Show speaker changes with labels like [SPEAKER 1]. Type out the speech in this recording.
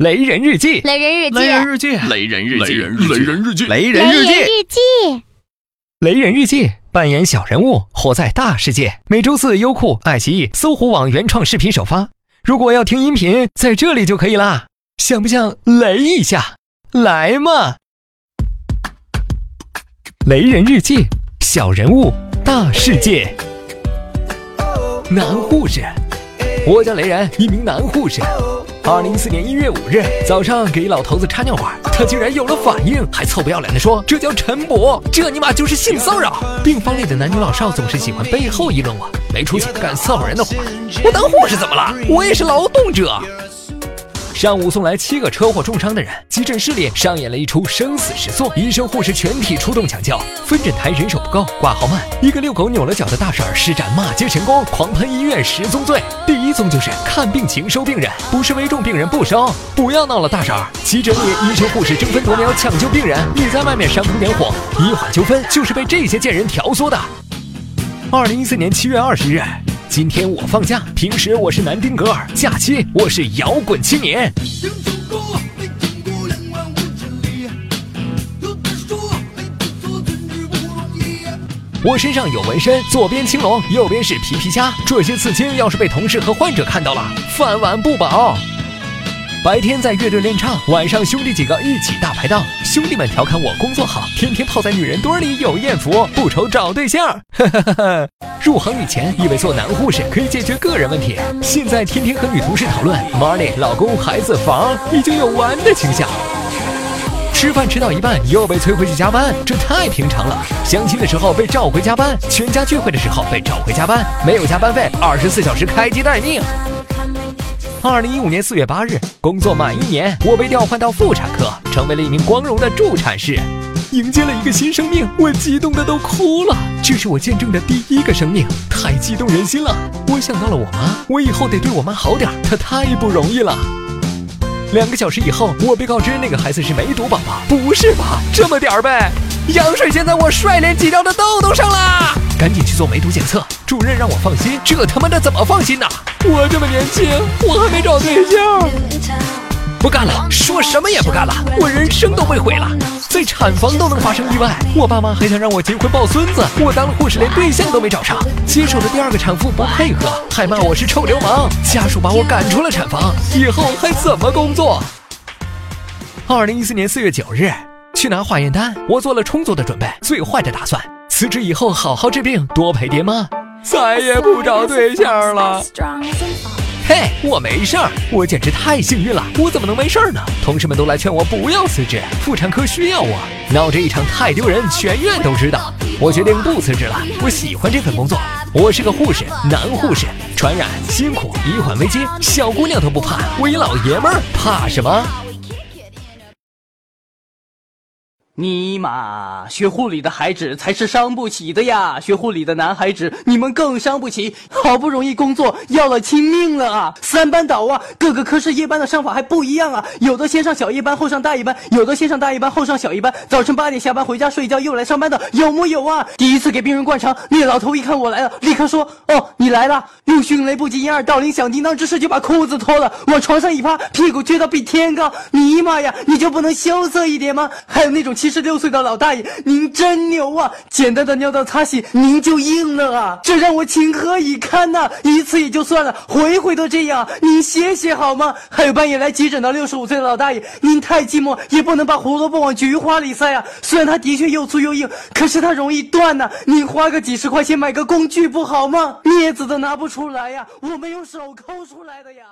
[SPEAKER 1] 雷人日记，
[SPEAKER 2] 雷人日记，
[SPEAKER 3] 雷人日记，
[SPEAKER 4] 雷人日记，
[SPEAKER 3] 雷人日记，
[SPEAKER 1] 雷
[SPEAKER 2] 雷人日记，
[SPEAKER 1] 雷人日记，扮演小人物，活在大世界。每周四，优酷、爱奇艺、搜狐网原创视频首发。如果要听音频，在这里就可以啦。想不想雷一下？来嘛！雷人日记，小人物，大世界。男护士，我叫雷人，一名男护士。二零一四年一月五日早上，给老头子插尿管，他竟然有了反应，还臭不要脸的说这叫晨勃，这尼玛就是性骚扰。病房里的男女老少总是喜欢背后议论我没出息，干伺候人的活。我当护士怎么了？我也是劳动者。上午送来七个车祸重伤的人，急诊室里上演了一出生死时速，医生护士全体出动抢救，分诊台人手不够，挂号慢。一个遛狗扭了脚的大婶施展骂街神功，狂喷医院十宗罪。第一宗就是看病情收病人，不是危重病人不收。不要闹了，大婶！急诊里医生护士争分夺秒抢救病人，你在外面煽风点火，医患纠纷就是被这些贱人挑唆的。二零一四年七月二十日。今天我放假，平时我是南丁格尔，假期我是摇滚青年。我身上有纹身，左边青龙，右边是皮皮虾。这些刺青要是被同事和患者看到了，饭碗不保。白天在乐队练唱，晚上兄弟几个一起大排档。兄弟们调侃我工作好，天天泡在女人堆里有艳福，不愁找对象。入行以前以为做男护士可以解决个人问题，现在天天和女同事讨论 money、老公、孩子、房，已经有玩的倾向。吃饭吃到一半又被催回去加班，这太平常了。相亲的时候被召回加班，全家聚会的时候被召回加班，没有加班费，二十四小时开机待命。二零一五年四月八日，工作满一年，我被调换到妇产科，成为了一名光荣的助产士，迎接了一个新生命，我激动的都哭了。这是我见证的第一个生命，太激动人心了。我想到了我妈，我以后得对我妈好点，她太不容易了。两个小时以后，我被告知那个孩子是梅毒宝宝。不是吧？这么点儿呗？羊水溅在我帅脸挤掉的痘痘上啦！赶紧去做梅毒检测。主任让我放心，这他妈的怎么放心呢？我这么年轻，我还没找对象。不干了，说什么也不干了，我人生都被毁了。在产房都能发生意外，我爸妈还想让我结婚抱孙子，我当了护士连对象都没找上。接手的第二个产妇不配合，还骂我是臭流氓，家属把我赶出了产房，以后还怎么工作？二零一四年四月九日，去拿化验单，我做了充足的准备，最坏的打算，辞职以后好好治病，多陪爹妈，再也不找对象了。嘿，我没事儿，我简直太幸运了，我怎么能没事儿呢？同事们都来劝我不要辞职，妇产科需要我，闹这一场太丢人，全院都知道。我决定不辞职了，我喜欢这份工作，我是个护士，男护士，传染辛苦，医患危机，小姑娘都不怕，我一老爷们儿怕什么？
[SPEAKER 5] 尼玛，学护理的孩子才是伤不起的呀！学护理的男孩子，你们更伤不起。好不容易工作，要了亲命了啊！三班倒啊，各个科室夜班的上法还不一样啊，有的先上小夜班后上大夜班，有的先上大夜班后上小夜班，早晨八点下班回家睡觉又来上班的，有木有啊？第一次给病人灌肠，那老头一看我来了，立刻说：“哦，你来了。”用迅雷不及掩耳盗铃响叮当之势就把裤子脱了，往床上一趴，屁股撅到比天高。尼玛呀，你就不能羞涩一点吗？还有那种十六岁的老大爷，您真牛啊！简单的尿道擦洗，您就硬了啊！这让我情何以堪呐！一次也就算了，回回都这样，您歇歇好吗？还有半夜来急诊的六十五岁的老大爷，您太寂寞，也不能把胡萝卜往菊花里塞啊！虽然它的确又粗又硬，可是它容易断呐！您花个几十块钱买个工具不好吗？镊子都拿不出来呀，我们用手抠出来的呀！